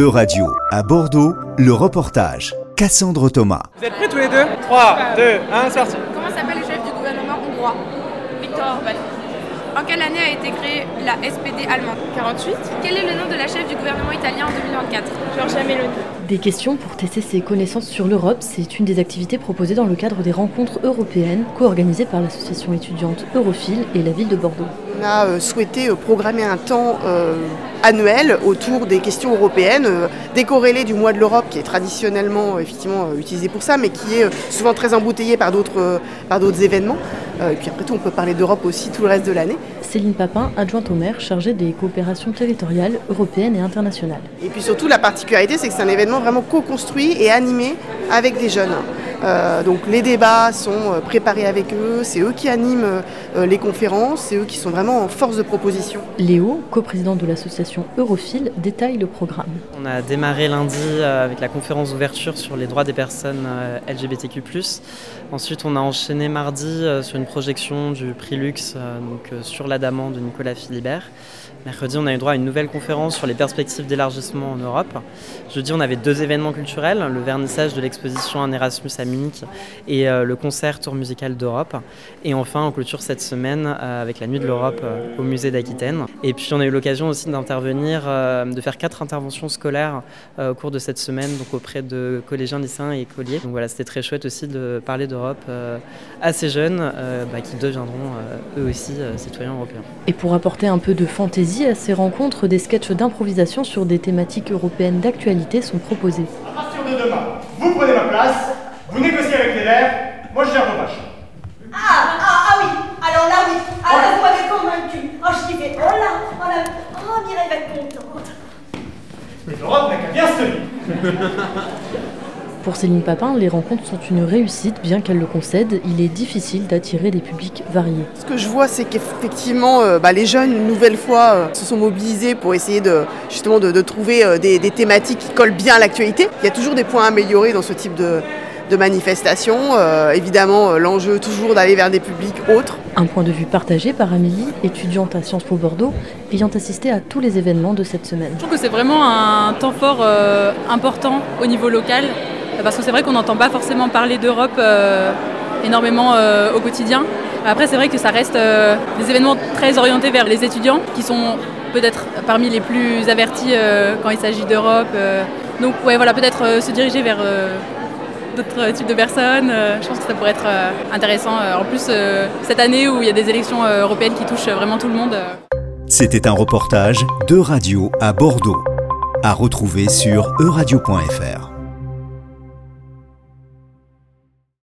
E-Radio, à Bordeaux, le reportage. Cassandre Thomas. Vous êtes prêts tous les deux? 3, 2, 1, sorti. Comment s'appelle le chef du gouvernement hongrois? Viktor Orban. En quelle année a été créée la SPD allemande? 48. Quel est le nom de la chef du gouvernement italien en 2024 Giorgia Meloni. Des questions pour tester ses connaissances sur l'Europe, c'est une des activités proposées dans le cadre des rencontres européennes co-organisées par l'association étudiante Europhile et la ville de Bordeaux. On a euh, souhaité euh, programmer un temps euh, annuel autour des questions européennes, décorrélé du mois de l'Europe qui est traditionnellement effectivement utilisé pour ça, mais qui est souvent très embouteillé par d'autres par d'autres événements. Et puis après tout, on peut parler d'Europe aussi tout le reste de l'année. Céline Papin, adjointe au maire, chargée des coopérations territoriales européennes et internationales. Et puis surtout, la particularité, c'est que c'est un événement vraiment co-construit et animé avec des jeunes. Euh, donc les débats sont euh, préparés avec eux, c'est eux qui animent euh, les conférences, c'est eux qui sont vraiment en force de proposition. Léo, coprésident de l'association Europhile, détaille le programme. On a démarré lundi avec la conférence d'ouverture sur les droits des personnes LGBTQ+. Ensuite, on a enchaîné mardi sur une projection du prix Luxe donc, sur l'Adamant de Nicolas Philibert. Mercredi, on a eu droit à une nouvelle conférence sur les perspectives d'élargissement en Europe. Jeudi, on avait deux événements culturels, le vernissage de l'exposition Un Erasmus à Munich et euh, le concert Tour musical d'Europe. Et enfin, on clôture cette semaine euh, avec la Nuit de l'Europe euh, au musée d'Aquitaine. Et puis, on a eu l'occasion aussi d'intervenir, de faire quatre interventions scolaires au cours de cette semaine, donc auprès de collégiens, lycéens et écoliers. Donc voilà, c'était très chouette aussi de parler d'Europe à ces jeunes bah, qui deviendront eux aussi citoyens européens. Et pour apporter un peu de fantaisie, à ces rencontres, des sketchs d'improvisation sur des thématiques européennes d'actualité sont proposés. À partir de demain, vous prenez ma place, vous négociez avec les verts, moi je gère vos vaches. Ah, ah, ah oui, alors là oui, alors là vous m'avez convaincu. Oh, je dis, oh là, oh là, oh Mireille va être contente. Mais l'Europe n'a qu'à bien se tenir. Pour Céline Papin, les rencontres sont une réussite, bien qu'elle le concède. Il est difficile d'attirer des publics variés. Ce que je vois, c'est qu'effectivement, euh, bah, les jeunes, une nouvelle fois, euh, se sont mobilisés pour essayer de, justement de, trouver euh, des, thématiques qui collent bien à l'actualité. Il y a toujours des points à améliorer dans ce type de, de manifestation. évidemment, l'enjeu toujours d'aller vers des publics autres. Un point de vue partagé par Amélie, étudiante à Sciences Po Bordeaux, ayant assisté à tous les événements de cette semaine. Je trouve que c'est vraiment un temps fort important au niveau local parce que c'est vrai qu'on n'entend pas forcément parler d'Europe euh, énormément euh, au quotidien. Après, c'est vrai que ça reste euh, des événements très orientés vers les étudiants, qui sont peut-être parmi les plus avertis quand il s'agit d'Europe. donc, ouais, voilà, peut-être se diriger vers d'autres types de personnes. je pense que ça pourrait être intéressant. en plus, cette année où il y a des élections européennes qui touchent vraiment tout le monde. C'était un reportage de radio à Bordeaux, à retrouver sur euradio.fr.